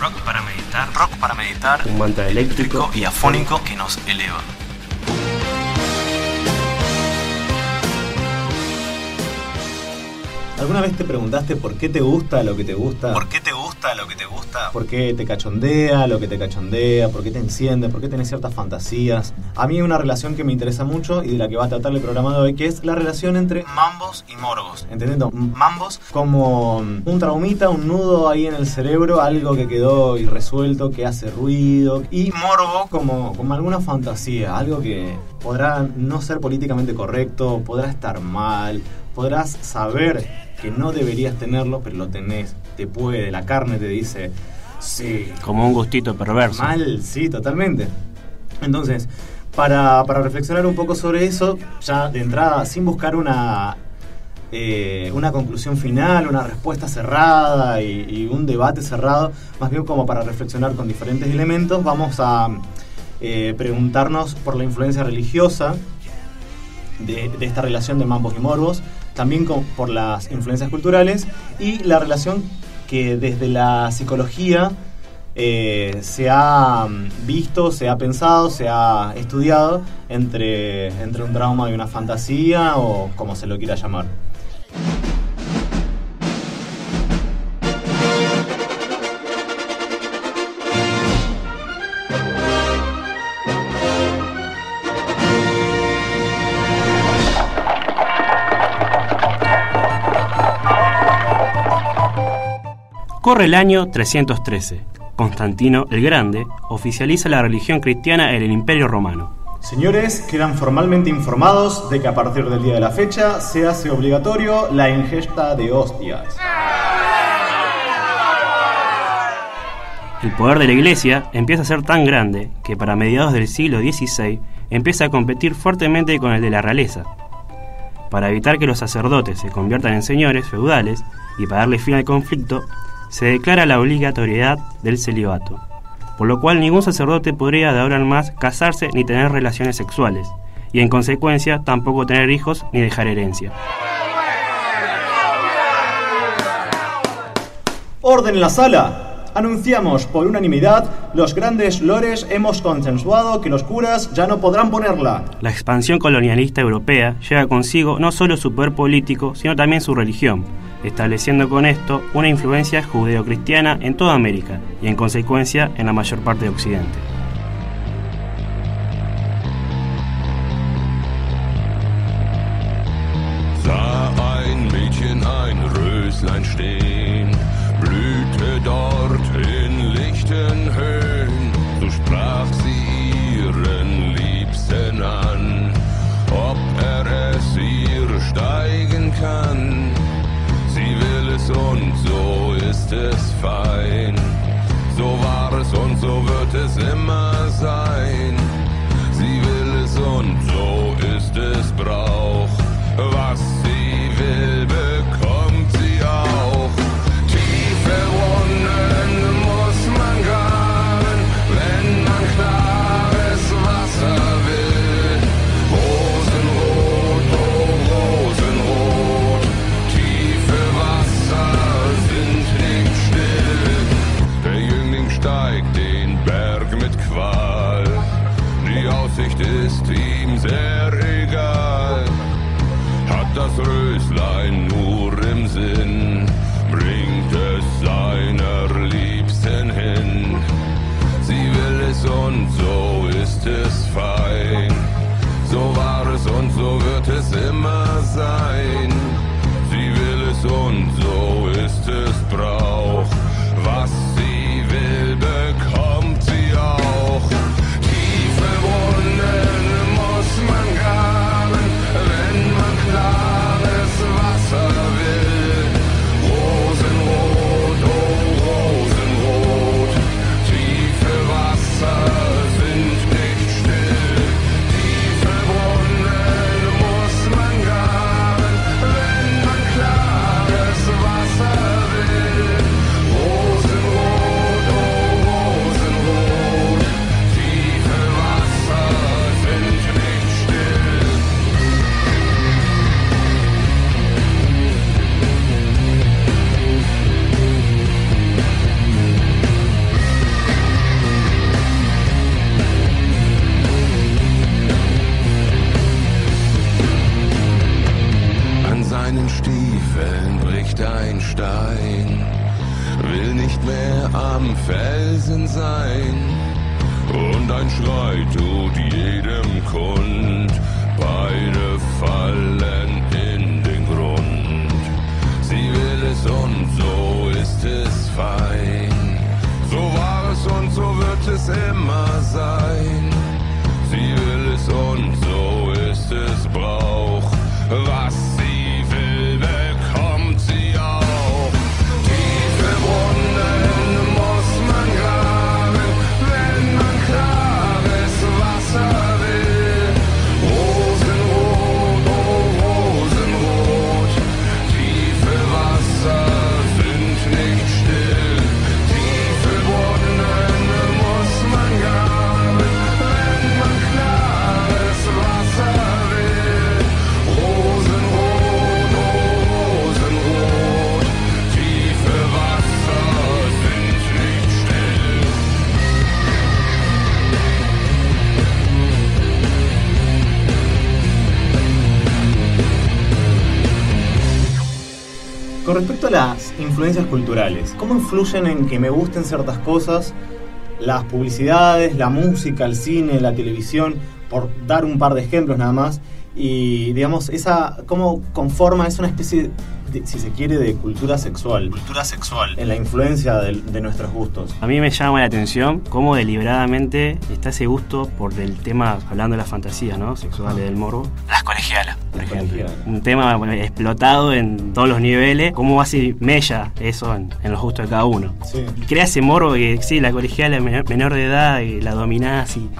Rock para meditar. Rock para meditar. Un mantra eléctrico y afónico que nos eleva. ¿Alguna vez te preguntaste por qué te gusta lo que te gusta? ¿Por qué te lo que te gusta? ¿Por qué te cachondea lo que te cachondea? ¿Por qué te enciende? ¿Por qué tenés ciertas fantasías? A mí hay una relación que me interesa mucho y de la que va a tratar el programa de hoy, que es la relación entre mambos y morbos. ¿Entendiendo? Mambos como un traumita, un nudo ahí en el cerebro, algo que quedó irresuelto, que hace ruido. Y morbo como, como alguna fantasía, algo que podrá no ser políticamente correcto, podrá estar mal, podrás saber que no deberías tenerlo, pero lo tenés, te puede, la carne te dice, sí. Como un gustito perverso. Mal, sí, totalmente. Entonces, para, reflexionar un poco sobre eso, ya de entrada, sin buscar una, eh, una conclusión final, una respuesta cerrada y, un debate cerrado, más bien como para reflexionar con diferentes elementos, vamos a eh, preguntarnos por la influencia religiosa de, de, esta relación de mambos y morbos, también por las influencias culturales y la relación que desde la psicología eh, se ha mm, visto, se ha pensado, se ha estudiado entre, entre un trauma y una fantasía o como se lo quiera llamar. Corre el año 313. Constantino el Grande oficializa la religión cristiana en el Imperio Romano. Señores, quedan formalmente informados de que a partir del día de la fecha se hace obligatorio la ingesta de hostias. El poder de la Iglesia empieza a ser tan grande que para mediados del siglo XVI empieza a competir fuertemente con el de la realeza. Para evitar que los sacerdotes se conviertan en señores feudales y para darle fin al conflicto, se declara la obligatoriedad del celibato, por lo cual ningún sacerdote podría de ahora en más casarse ni tener relaciones sexuales, y en consecuencia tampoco tener hijos ni dejar herencia. Orden en la sala anunciamos por unanimidad los grandes lores hemos consensuado que los curas ya no podrán ponerla. La expansión colonialista europea lleva consigo no solo su poder político, sino también su religión, estableciendo con esto una influencia judeocristiana en toda América y en consecuencia en la mayor parte de Occidente. Ein Röslein. steigen kann. Sie will es und so ist es fein. So war es und so wird es immer sein. Sie will es und so ist es brav. Und so wird es immer sein. Sie will es und so ist es Brauch. Was Con respecto a las influencias culturales, ¿cómo influyen en que me gusten ciertas cosas las publicidades, la música, el cine, la televisión, por dar un par de ejemplos nada más? Y digamos, esa cómo conforma, es una especie, de, si se quiere, de cultura sexual, Cultura sexual. en la influencia de, de nuestros gustos. A mí me llama la atención cómo deliberadamente está ese gusto por el tema, hablando de las fantasías, ¿no? Sexuales del morbo, Las colegialas. por Las ejemplo. colegialas. Un tema bueno, explotado en todos los niveles, cómo así mella eso en, en los gustos de cada uno. Sí. Y crea ese morbo que sí, la colegiala es menor, menor de edad y la dominás y, Ujú.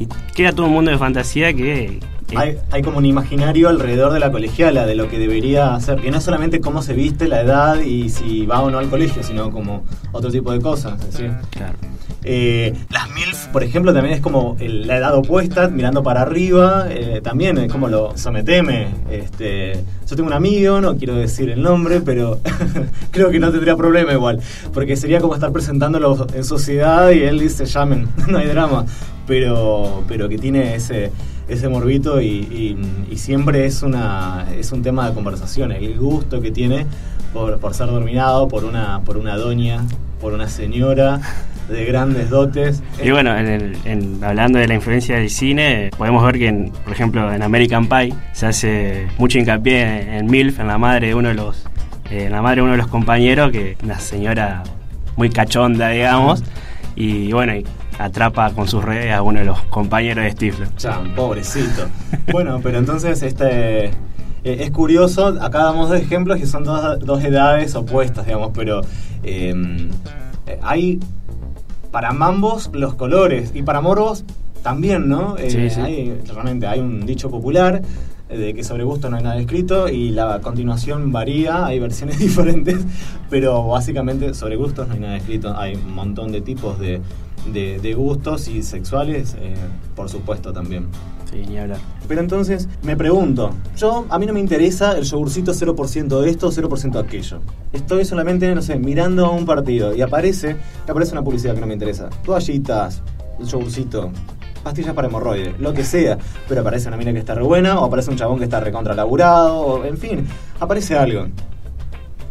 y crea todo un mundo de fantasía que... Hay, hay como un imaginario alrededor de la colegiala, de lo que debería ser, que no es solamente cómo se viste, la edad y si va o no al colegio, sino como otro tipo de cosas. ¿sí? Claro. Eh, las MILF, por ejemplo, también es como el- la edad opuesta, mirando para arriba, eh, también es como lo someteme. Este, yo tengo un amigo, no quiero decir el nombre, pero creo que no tendría problema igual, porque sería como estar presentándolo en sociedad y él dice, llamen, no hay drama, pero, pero que tiene ese, ese morbito y, y- y siempre es, una, es un tema de conversación, el gusto que tiene por, por ser dominado por una, por una doña, por una señora de grandes dotes. Y bueno, en el- en- hablando de la influencia del cine, podemos ver que, en- por ejemplo, en American Pie se hace mucho hincapié en, en MILF, en la madre de uno de los, eh, en la madre de uno de los compañeros, que es una señora muy cachonda, digamos, y bueno, y atrapa con sus redes a uno de los compañeros de Stifler. Chan, pobrecito. bueno, pero entonces este eh, es curioso, acá damos dos ejemplos que son dos, dos edades opuestas, digamos, pero eh, eh, hay para mambos los colores y para morbos también, ¿no? Eh, Sí, sí. Hay, realmente hay un dicho popular de que sobre gusto no hay nada escrito y la continuación varía, hay versiones diferentes, pero básicamente sobre gustos no hay nada escrito, hay un montón de tipos de, de- de gustos y sexuales, eh, por supuesto también. Sí, ni hablar. Pero entonces me pregunto, yo a mí no me interesa el yogurcito 0% de esto, 0% de aquello. Estoy solamente, no sé, mirando a un partido y aparece, aparece una publicidad que no me interesa. Toallitas, yogurcito, pastillas para hemorroides, lo que sea. Pero aparece una mina que está re buena, o aparece un chabón que está recontra laburado, o en fin, aparece algo.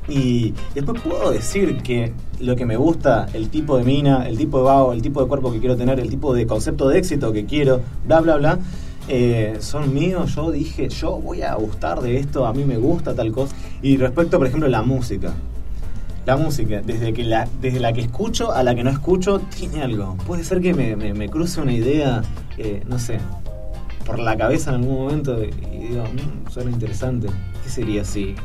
Y después puedo decir que lo que me gusta, el tipo de mina, el tipo de vago, el tipo de cuerpo que quiero tener, el tipo de concepto de éxito que quiero, bla, bla, bla, eh, son míos. Yo dije, yo voy a gustar de esto, a mí me gusta tal cosa. Y respecto, por ejemplo, a la música. La música, desde, que la, desde la que escucho a la que no escucho, tiene algo. Puede ser que me, me- me cruce una idea, eh, no sé, por la cabeza en algún momento y digo, "Mm, suena interesante. ¿Qué sería si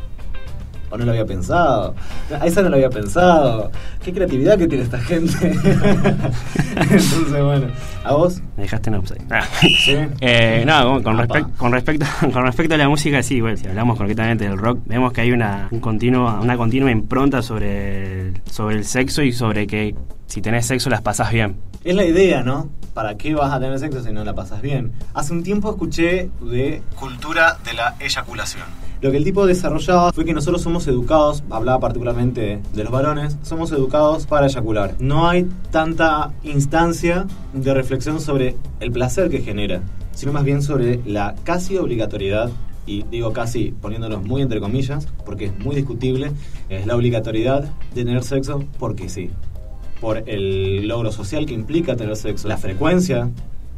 o no lo había pensado. A esa no lo había pensado. Qué creatividad que tiene esta gente. Entonces, bueno, ¿a vos? Me dejaste en offside. Ah. Sí. Eh, no, con, respecto con respecto a la música, sí, bueno, si hablamos concretamente del rock, vemos que hay una, un continuo, una continua impronta sobre el, sobre el sexo y sobre que si tenés sexo las pasás bien. Es la idea, ¿no? ¿Para qué vas a tener sexo si no la pasas bien? Hace un tiempo escuché de Cultura de la eyaculación. Lo que el tipo desarrollaba fue que nosotros somos educados, hablaba particularmente de los varones, somos educados para eyacular. No hay tanta instancia de reflexión sobre el placer que genera, sino más bien sobre la casi obligatoriedad y digo casi poniéndonos muy entre comillas, porque es muy discutible, es la obligatoriedad de tener sexo porque sí. Por el logro social que implica tener sexo, la frecuencia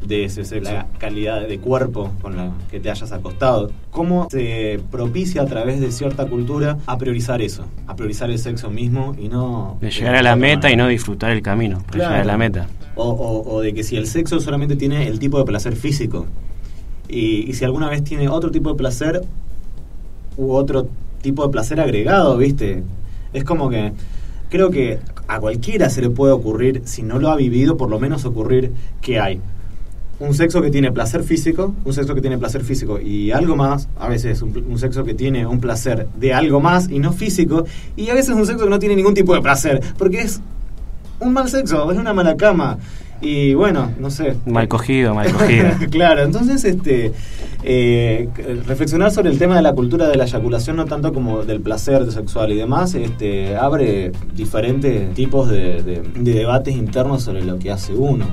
de ese sexo, la calidad de cuerpo con la que te hayas acostado. ¿Cómo se propicia a través de cierta cultura a priorizar eso? A priorizar el sexo mismo y no... De llegar a la meta y no disfrutar el camino, para Claro. llegar a la meta. O, o- o de que si el sexo solamente tiene el tipo de placer físico y, y si alguna vez tiene otro tipo de placer u otro tipo de placer agregado, ¿viste? Es como que creo que a cualquiera se le puede ocurrir, si no lo ha vivido, por lo menos ocurrir que hay un sexo que tiene placer físico, un sexo que tiene placer físico y algo más, a veces un, un sexo que tiene un placer de algo más y no físico, y a veces un sexo que no tiene ningún tipo de placer, porque es un mal sexo, es una mala cama. Y bueno, no sé. Mal cogido, mal cogida. claro, entonces este eh, reflexionar sobre el tema de la cultura de la eyaculación, no tanto como del placer sexual y demás, este abre diferentes tipos de, de- de debates internos sobre lo que hace uno.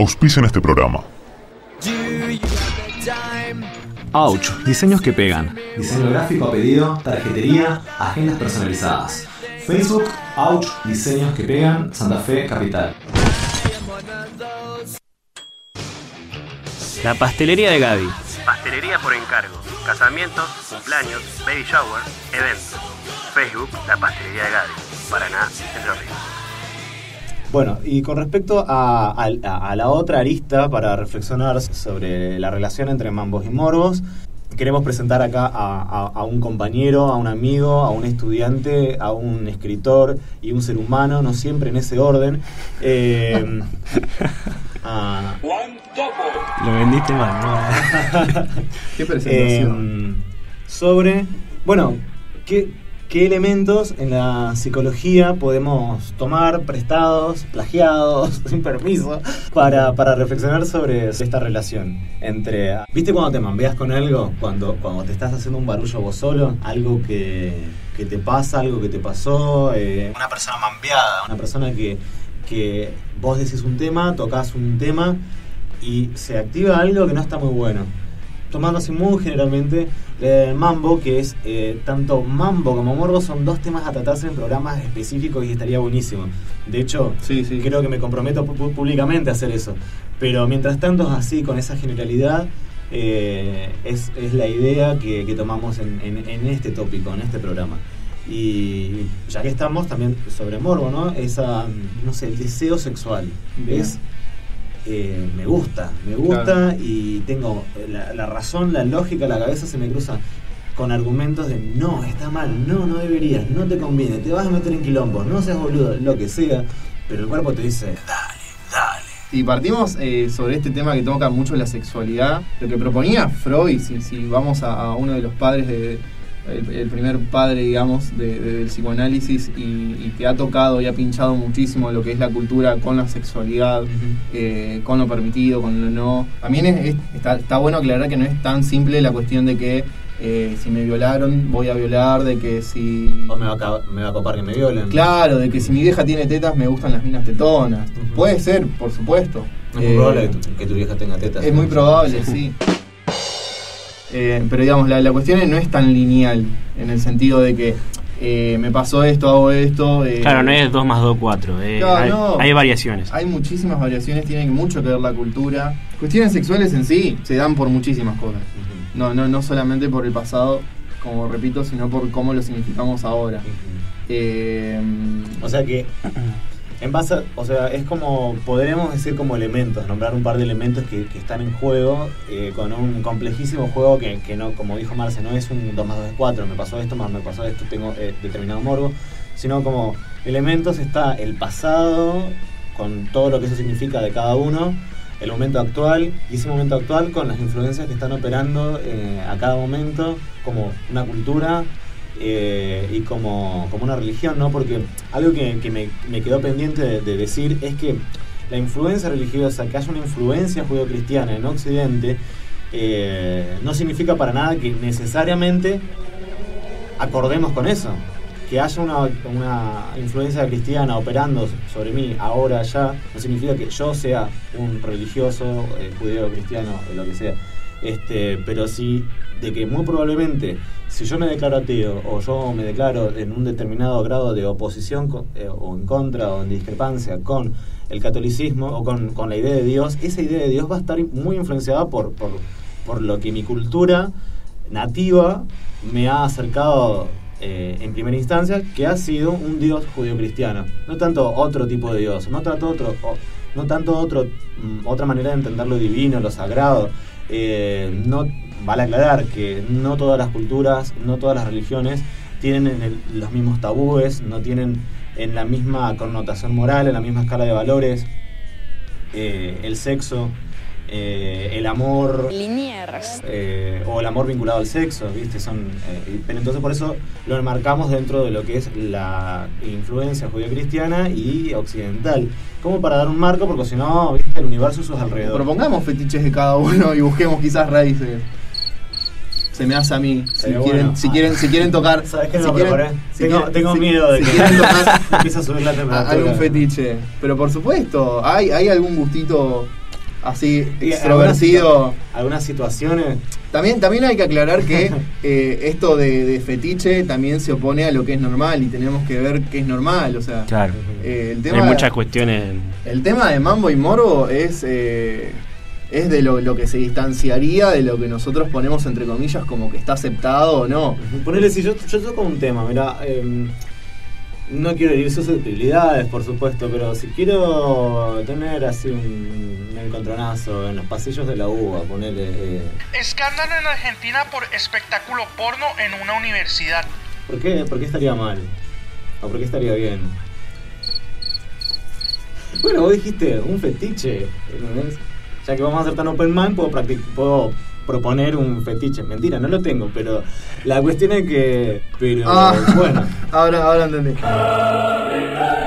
Auspician este programa. Ouch, diseños que pegan. Diseño gráfico a pedido, tarjetería, agendas personalizadas. Facebook, Ouch, diseños que pegan, Santa Fe, Capital. La pastelería de Gaby. Pastelería por encargo. Casamientos, cumpleaños, baby shower, eventos. Facebook, La Pastelería de Gaby. Paraná, Entre Ríos. Bueno, y con respecto a, a- a la otra arista para reflexionar sobre la relación entre mambos y morbos, queremos presentar acá a, a- a un compañero, a un amigo, a un estudiante, a un escritor y un ser humano, no siempre en ese orden. Eh, a- Lo vendiste mal, ¿no? Qué presentación. Eh, sobre, bueno, ¿qué, qué elementos en la psicología podemos tomar prestados, plagiados, sin permiso, para, para reflexionar sobre esta relación entre... ¿Viste cuando te mambeas con algo? Cuando, cuando te estás haciendo un barullo vos solo, algo que, que te pasa, algo que te pasó, eh, una persona mambeada, una persona que, que vos decís un tema, tocas un tema y se activa algo que no está muy bueno. Tomando así muy generalmente, el mambo, que es eh, tanto mambo como morbo, son dos temas a tratarse en programas específicos y estaría buenísimo. De hecho, Sí, sí. creo que me comprometo públicamente a hacer eso. Pero mientras tanto así, con esa generalidad, eh, es, es la idea que, que tomamos en, en- en este tópico, en este programa. Y ya que estamos también sobre morbo, ¿no? Esa, no sé, el deseo sexual. Bien. Es eh, me gusta, me gusta Claro. y tengo la, la razón, la lógica, la cabeza se me cruza con argumentos de no, está mal, no, no deberías, no te conviene, te vas a meter en quilombos, no seas boludo, lo que sea, pero el cuerpo te dice, dale, dale. Y partimos eh, sobre este tema que toca mucho la sexualidad. Lo que proponía Freud, si, si vamos a, a uno de los padres de. El, el primer padre, digamos, de- de- del psicoanálisis y, y que ha tocado y ha pinchado muchísimo lo que es la cultura con la sexualidad, eh, con lo permitido, con lo no. También es- es- está, está bueno aclarar que no es tan simple la cuestión de que eh, si me violaron, voy a violar, de que si. O me va, a, me va a copar que me violen. Claro, de que si mi vieja tiene tetas, me gustan las minas tetonas. Puede ser, por supuesto. Es muy Eh, probable que tu, que tu vieja tenga tetas. es muy probable, sí. Eh, pero digamos, la, la cuestión no es tan lineal, en el sentido de que eh, me pasó esto, hago esto. eh, Claro, no es 2 más 2, 4. eh, Claro, hay, no. hay variaciones. Hay muchísimas variaciones, tiene mucho que ver la cultura. Cuestiones sexuales en sí se dan por muchísimas cosas. No, no, no solamente por el pasado, como repito, sino por cómo lo significamos ahora. Ujú. Eh, O sea que, en base, a- o sea, es como, podríamos decir como elementos, nombrar un par de elementos que, están en juego eh, con un complejísimo juego que, que no, como dijo Marce, no es un 2 más 2 es 4, me pasó esto, más me pasó esto, tengo eh, determinado morbo, sino como elementos está el pasado, con todo lo que eso significa de cada uno, el momento actual, y ese momento actual con las influencias que están operando eh, a cada momento, como una cultura, eh, y como, como una religión, ¿no? Porque algo que, que me, me quedó pendiente de, de decir es que la influencia religiosa, que haya una influencia judeocristiana en Occidente, eh, no significa para nada que necesariamente acordemos con eso. Que haya una, una influencia cristiana operando sobre mí ahora ya, no significa que yo sea un religioso, eh, judeo, cristiano, lo que sea. Este, pero sí de que muy probablemente si yo me declaro ateo o yo me declaro en un determinado grado de oposición eh, o en contra o en discrepancia con el catolicismo o con, con la idea de Dios, esa idea de Dios va a estar muy influenciada por, por, por lo que mi cultura nativa me ha acercado eh, en primera instancia, que ha sido un Dios judío-cristiano. No tanto otro tipo de Dios, no tanto otro, no tanto mm, otra manera de entender lo divino, lo sagrado. Eh, no vale aclarar que no todas las culturas, no todas las religiones tienen en el- los mismos tabúes, no tienen en la misma connotación moral, en la misma escala de valores, eh, el sexo, eh, el amor, Linieres. eh, o el amor vinculado al sexo, ¿viste? Son, eh, pero entonces por eso lo enmarcamos dentro de lo que es la influencia judío-cristiana y occidental. Como para dar un marco, porque si no, ¿viste? El universo y sus alrededores. Propongamos fetiches de cada uno y busquemos quizás raíces. Se me hace a mí. Si quieren, bueno. si quieren, si quieren tocar. ¿Sabes qué si no quieren- preparé? si tengo quieren- tengo miedo de si que quieren tocar empiece a subir la temperatura. algún fetiche. Pero por supuesto, hay, hay algún gustito así extrovertido. Algunas, algunas situaciones. También, también hay que aclarar que eh, esto de, de fetiche también se opone a lo que es normal y tenemos que ver qué es normal. O sea, Claro. eh, el tema Hay muchas cuestiones. El tema de Mambo y Morbo es, eh, es de lo, lo que se distanciaría de lo que nosotros ponemos entre comillas como que está aceptado o no. Ponele, si yo, yo toco un tema, mira, no quiero herir susceptibilidades, por supuesto, pero si quiero tener así un, un encontronazo en los pasillos de la UBA, ponele. eh, Escándalo en Argentina por espectáculo porno en una universidad. ¿por, qué, ¿Por qué estaría mal? ¿O por qué estaría bien? Bueno, vos dijiste un fetiche, ¿entendés? Ya que vamos a hacer tan open mind, puedo, puedo proponer un fetiche. Mentira, no lo tengo, pero la cuestión es que. Pero Ah. bueno. Ahora, ahora entendí.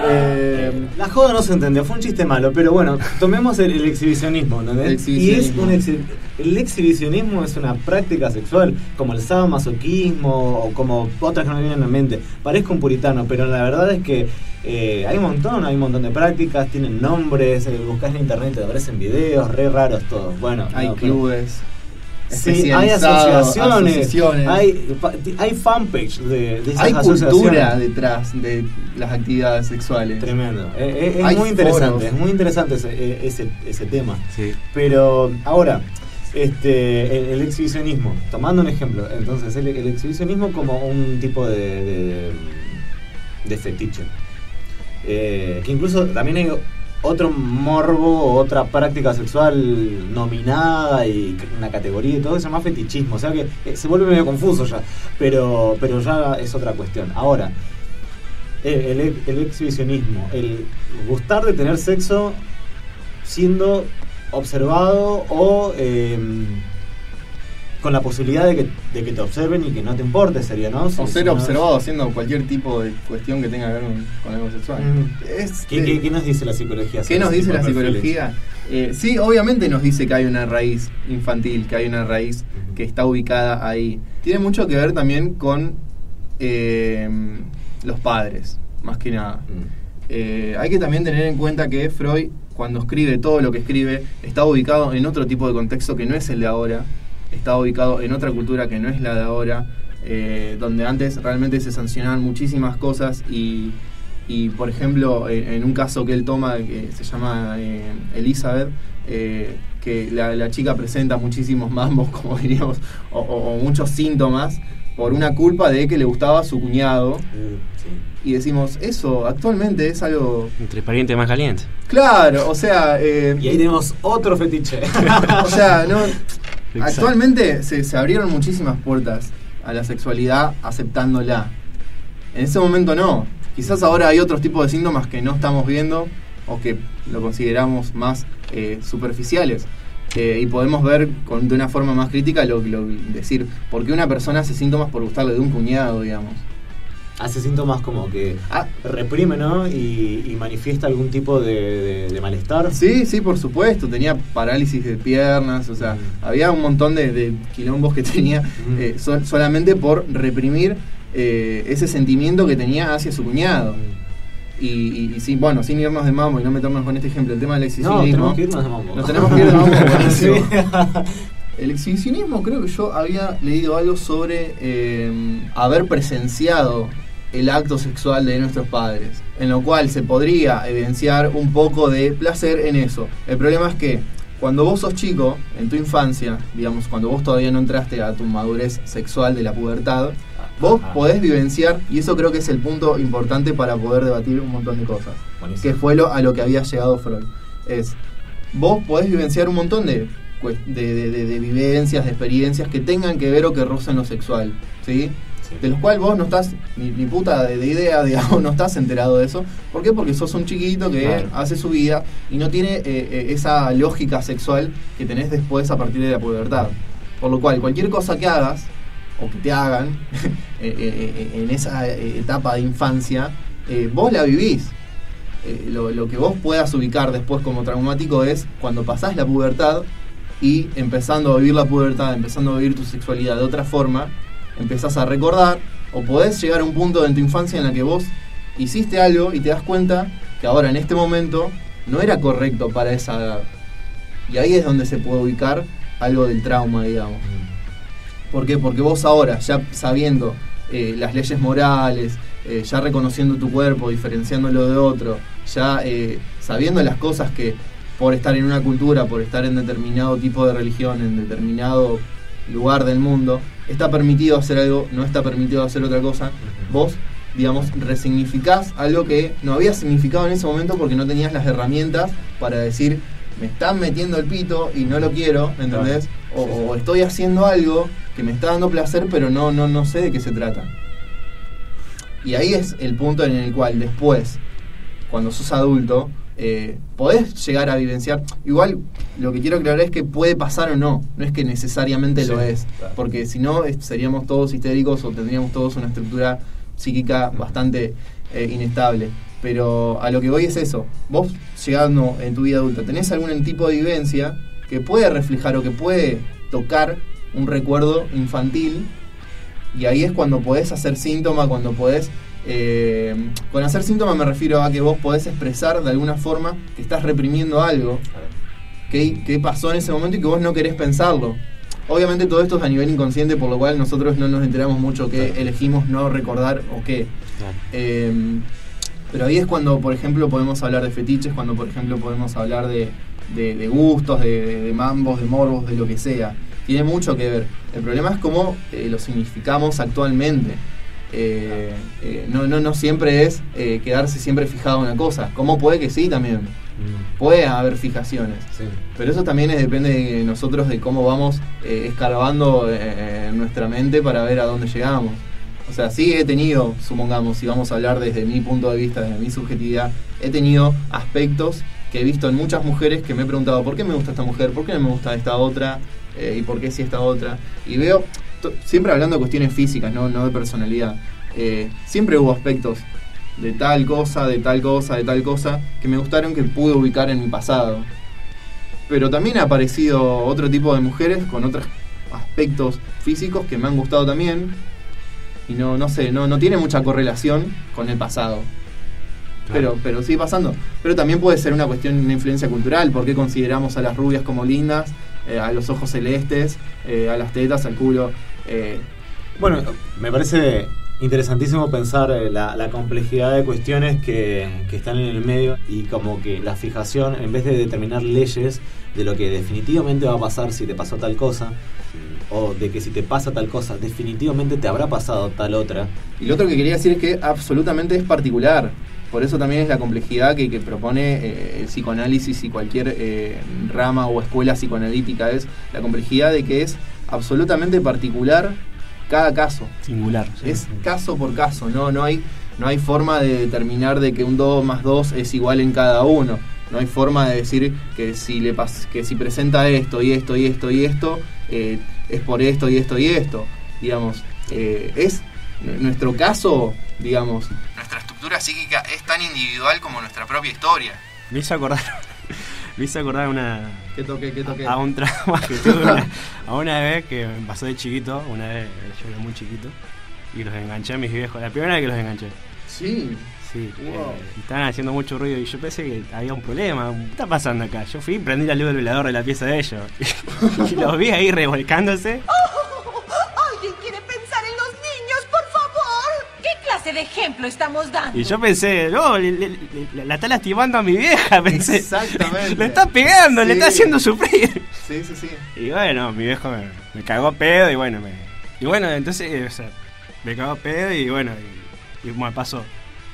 Eh, La joda no se entendió, fue un chiste malo, pero bueno, tomemos el, el exhibicionismo, ¿entendés? El exhibicionismo. Y es un exhi- el exhibicionismo es una práctica sexual, como el sadomasoquismo o como otras que no me vienen a la mente. Parezco un puritano, pero la verdad es que eh, hay un montón, hay un montón de prácticas, tienen nombres, eh, buscas en internet y te aparecen videos, re raros todos. Bueno, hay no, pero- clubes. Sí, hay asociaciones, asociaciones. hay, hay fanpage de, de esas Hay cultura detrás de las actividades sexuales. Tremendo. Eh, es muy interesante, foros. es muy interesante ese, ese, ese tema. Sí. Pero ahora, este, el, el exhibicionismo, tomando un ejemplo, entonces el, el exhibicionismo como un tipo de, de, de fetiche. Eh, que incluso también hay otro morbo, otra práctica sexual nominada y una categoría y todo, que se llama fetichismo. O sea que eh, se vuelve medio confuso ya, pero, pero ya es otra cuestión. Ahora, el, exhibicionismo, el gustar de tener sexo siendo observado o eh, con la posibilidad de que, de que te observen y que no te importe, sería, ¿no? Si- O si ser no- observado haciendo cualquier tipo de cuestión que tenga que ver con, algo sexual. Mm. ¿Qué, de- qué- qué nos dice la psicología? ¿Qué nos dice tipo la perfiles? psicología? Eh, sí, obviamente nos dice que hay una raíz infantil, que hay una raíz que está ubicada ahí. Tiene mucho que ver también con eh, los padres, más que nada. Mm. Eh, hay que también tener en cuenta que Freud, cuando escribe todo lo que escribe, está ubicado en otro tipo de contexto que no es el de ahora, está ubicado en otra cultura que no es la de ahora, eh, donde antes realmente se sancionaban muchísimas cosas y, y, por ejemplo, en, en un caso que él toma, que se llama eh, Elizabeth, eh, que la, la chica presenta muchísimos mambos, como diríamos, o, o- o muchos síntomas, por una culpa de que le gustaba a su cuñado. Mm, Y decimos, eso actualmente es algo... Entre parientes más calientes. Claro, o sea... eh, Y ahí tenemos otro fetiche. o sea, no, actualmente se, se abrieron muchísimas puertas a la sexualidad aceptándola. En ese momento no. Quizás ahora hay otros tipos de síntomas que no estamos viendo o que lo consideramos más eh, superficiales. Y podemos ver con, de una forma más crítica lo, lo- decir por qué una persona hace síntomas por gustarle de un cuñado, digamos. Hace síntomas como que Ah, reprime, ¿no? Y, y manifiesta algún tipo de, de- de malestar. Sí, sí, por supuesto. Tenía parálisis de piernas, o sea, Mm. había un montón de, de quilombos que tenía Mm. eh, sol- solamente por reprimir eh, ese sentimiento que tenía hacia su cuñado. Y, y- y sí, bueno, sin irnos de mambo y no meternos con este ejemplo, el tema del No, exhibicionismo. tenemos que irnos de mambo. Nos tenemos que ir de mambo. Sí. El exhibicionismo creo que yo había leído algo sobre eh, haber presenciado el acto sexual de nuestros padres, en lo cual se podría evidenciar un poco de placer en eso. El problema es que cuando vos sos chico, en tu infancia, digamos, cuando vos todavía no entraste a tu madurez sexual de la pubertad, vos podés vivenciar, y eso creo que es el punto importante para poder debatir un montón de cosas Buenísimo. que fue lo, a lo que había llegado Freud. Es, vos podés vivenciar un montón de, de, de- de- de vivencias, de experiencias que tengan que ver o que rocen lo sexual, ¿sí? De los cuales vos no estás ni, ni puta de, de idea, digamos, no estás enterado de eso. ¿Por qué? Porque sos un chiquito que Claro. hace su vida y no tiene eh, eh, esa lógica sexual que tenés después a partir de la pubertad. Por lo cual, cualquier cosa que hagas, o que te hagan, eh, en esa etapa de infancia, eh, vos la vivís. Eh, lo, lo que vos puedas ubicar después como traumático es cuando pasás la pubertad y empezando a vivir la pubertad, empezando a vivir tu sexualidad de otra forma, empezás a recordar o podés llegar a un punto en tu infancia en la que vos hiciste algo y te das cuenta que ahora en este momento no era correcto para esa edad. Y ahí es donde se puede ubicar algo del trauma, digamos. ¿Por qué? Porque vos ahora, ya sabiendo eh, las leyes morales, eh, ya reconociendo tu cuerpo, diferenciándolo de otro, ya eh, sabiendo las cosas que por estar en una cultura, por estar en determinado tipo de religión, en determinado lugar del mundo, está permitido hacer algo, no está permitido hacer otra cosa, vos, digamos, resignificás algo que no había significado en ese momento porque no tenías las herramientas para decir, me están metiendo el pito y no lo quiero, ¿entendés? O, o estoy haciendo algo que me está dando placer, pero no, no, no sé de qué se trata. Y ahí es el punto en el cual después, cuando sos adulto, eh, podés llegar a vivenciar. Igual lo que quiero aclarar es que puede pasar o no, no es que necesariamente lo es, claro. porque si no seríamos todos histéricos o tendríamos todos una estructura psíquica bastante eh, inestable. Pero a lo que voy es eso, vos llegando en tu vida adulta, ¿tenés algún tipo de vivencia que puede reflejar o que puede tocar un recuerdo infantil? Y ahí es cuando podés hacer síntoma, cuando podés... eh, con hacer síntoma me refiero a que vos podés expresar de alguna forma que estás reprimiendo algo que, que pasó en ese momento y que vos no querés pensarlo. Obviamente todo esto es a nivel inconsciente, por lo cual nosotros no nos enteramos mucho que elegimos no recordar o qué. Eh, pero ahí es cuando, por ejemplo, podemos hablar de fetiches, cuando, por ejemplo, podemos hablar de, de- de gustos, de, de- de mambos, de morbos, de lo que sea. Tiene mucho que ver. El problema es cómo eh, lo significamos actualmente. Eh, eh, no, no, no siempre es eh, quedarse siempre fijado en una cosa. ¿Cómo puede que sí también? Puede haber fijaciones. Sí. Pero eso también es- depende de nosotros, de cómo vamos eh, escarbando en nuestra mente para ver a dónde llegamos. O sea, sí he tenido, supongamos, si vamos a hablar desde mi punto de vista, desde mi subjetividad, he tenido aspectos que he visto en muchas mujeres que me he preguntado por qué me gusta esta mujer, por qué no me gusta esta otra, eh, y por qué sí esta otra. Y veo, siempre hablando de cuestiones físicas, no, no de personalidad, eh, siempre hubo aspectos de tal cosa, de tal cosa, de tal cosa, que me gustaron que pude ubicar en mi pasado. Pero también ha aparecido otro tipo de mujeres con otros aspectos físicos que me han gustado también. Y no, no sé, no, no tiene mucha correlación con el pasado. Pero, pero sigue pasando. Pero también puede ser una cuestión, una influencia cultural. ¿Por qué consideramos a las rubias como lindas? eh, a los ojos celestes, eh, a las tetas, al culo. Eh, Bueno, me parece interesantísimo pensar eh, la, la complejidad de cuestiones que, están en el medio y como que la fijación, en vez de determinar leyes de lo que definitivamente va a pasar si te pasó tal cosa, o de que si te pasa tal cosa, definitivamente te habrá pasado tal otra. Y lo otro que quería decir es que absolutamente es particular. Por eso también es la complejidad que, que propone eh, el psicoanálisis y cualquier rama o escuela psicoanalítica. Es la complejidad de que es absolutamente particular cada caso. Singular. sí. Es caso por caso, no, no, hay, no hay forma de determinar de que un 2 más 2 es igual en cada uno. No hay forma de decir que si, le pas- que si presenta esto y esto y esto y esto, eh, es por esto y esto y esto. Digamos, eh, es nuestro caso, digamos. Nuestra estructura psíquica es tan individual como nuestra propia historia. Me hizo acordar. Me hizo acordar una. ¿Qué toqué, qué toqué? A un trauma que tuve una, a una vez que me pasó de chiquito. Una vez yo era muy chiquito. Y los enganché a mis viejos. La primera vez que los enganché. Sí, Sí, Wow. eh, estaban haciendo mucho ruido y yo pensé que había un problema. ¿Qué está pasando acá? Yo fui y prendí la luz del velador de la pieza de ellos. y los vi ahí revolcándose. clase de ejemplo estamos dando? Y yo pensé, no, le- le- le- la está lastimando a mi vieja, pensé. Exactamente. Le está pegando, le está haciendo sufrir. sí, sí, sí. Y bueno, mi viejo me, me cagó pedo y bueno, me, y bueno, entonces, eh, o sea, me cagó pedo y bueno, y, y bueno, pasó.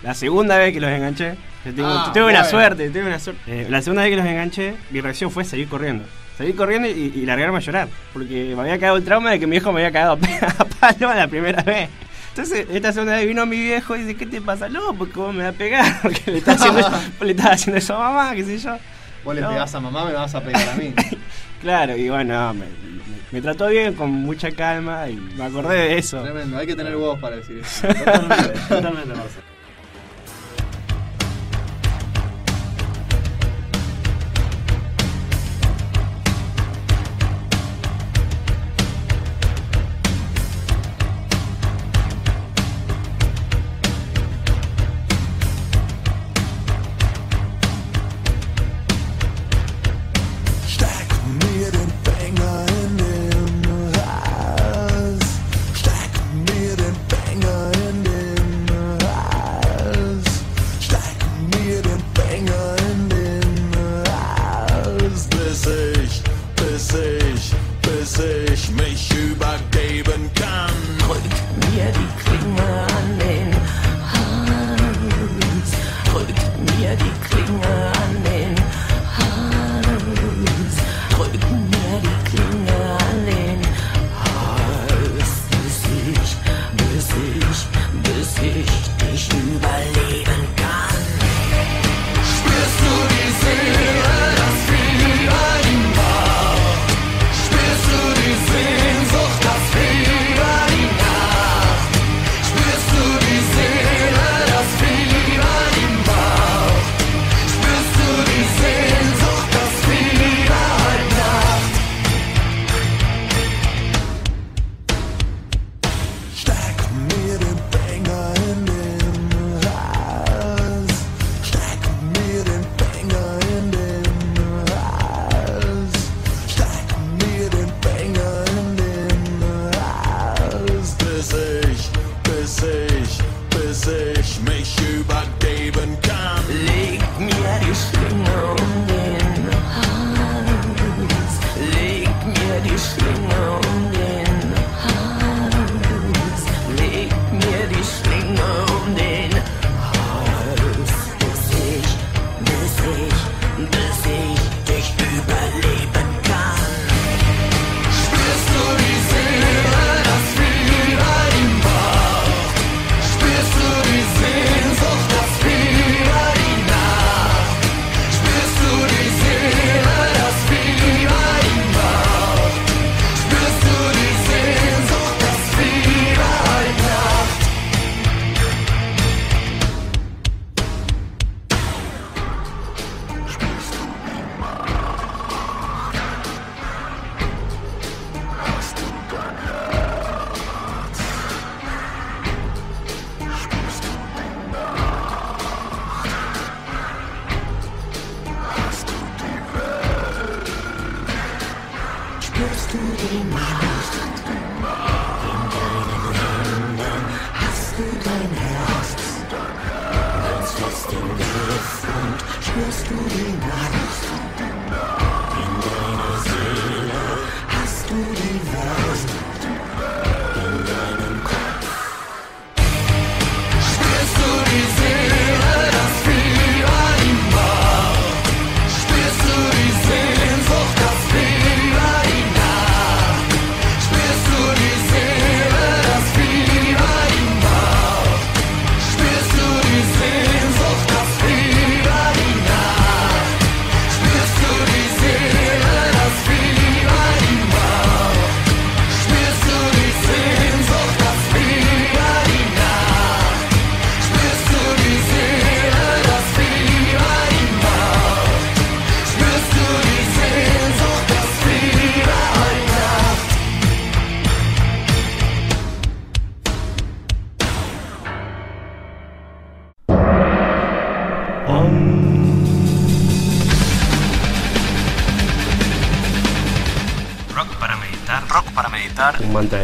La segunda vez que los enganché, yo tengo, Ah, tuve una suerte, tuve una suerte. Eh, la segunda vez que los enganché, mi reacción fue seguir corriendo. Seguir corriendo y, y largarme a llorar. Porque me había cagado el trauma de que mi viejo me había cagado a palo la primera vez. Entonces, esta segunda vez vino mi viejo y dice, ¿qué te pasa? No, porque vos me vas a pegar, porque le está haciendo, le estás haciendo eso a mamá, qué sé yo. Vos le pegás a mamá, me vas a pegar a mí. Claro, y bueno, me, me- me trató bien, con mucha calma, y me acordé de eso. Tremendo, hay que tener huevos para decir eso. Totalmente, totalmente, Marcelo. Ich überlebe.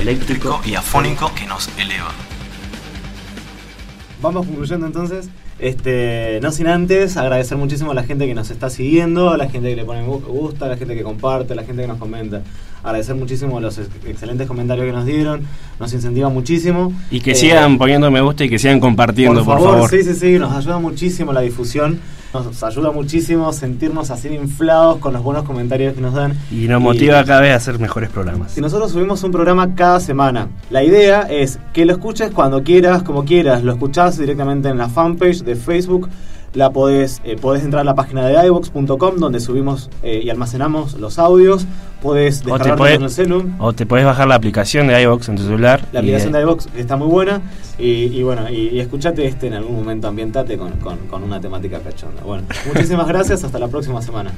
Eléctrico. Y afónico que nos eleva. Vamos concluyendo entonces. Este, no sin antes agradecer muchísimo a la gente que nos está siguiendo, a la gente que le pone me gusta, a la gente que comparte, a la gente que nos comenta. Agradecer muchísimo los ex- excelentes comentarios que nos dieron, nos incentiva muchísimo. Y que Eh, sigan poniendo me gusta y que sigan compartiendo, por favor. Sí, sí, sí, nos ayuda muchísimo la difusión, nos ayuda muchísimo sentirnos así inflados con los buenos comentarios que nos dan. Y nos motiva cada vez a hacer mejores programas. Y nosotros subimos un programa cada semana. La idea es que lo escuches cuando quieras, como quieras. Lo escuchás directamente en la fanpage de Facebook. La podés, eh, podés entrar a la página de iVox.com donde subimos eh, y almacenamos los audios. Podés descargarlos en el celu. o te podés bajar la aplicación de iVox en tu celular. La aplicación de iVox está muy buena. Y, y bueno, y, y escuchate este en algún momento, ambientate con, con, con una temática cachonda. Bueno, muchísimas gracias. Hasta la próxima semana.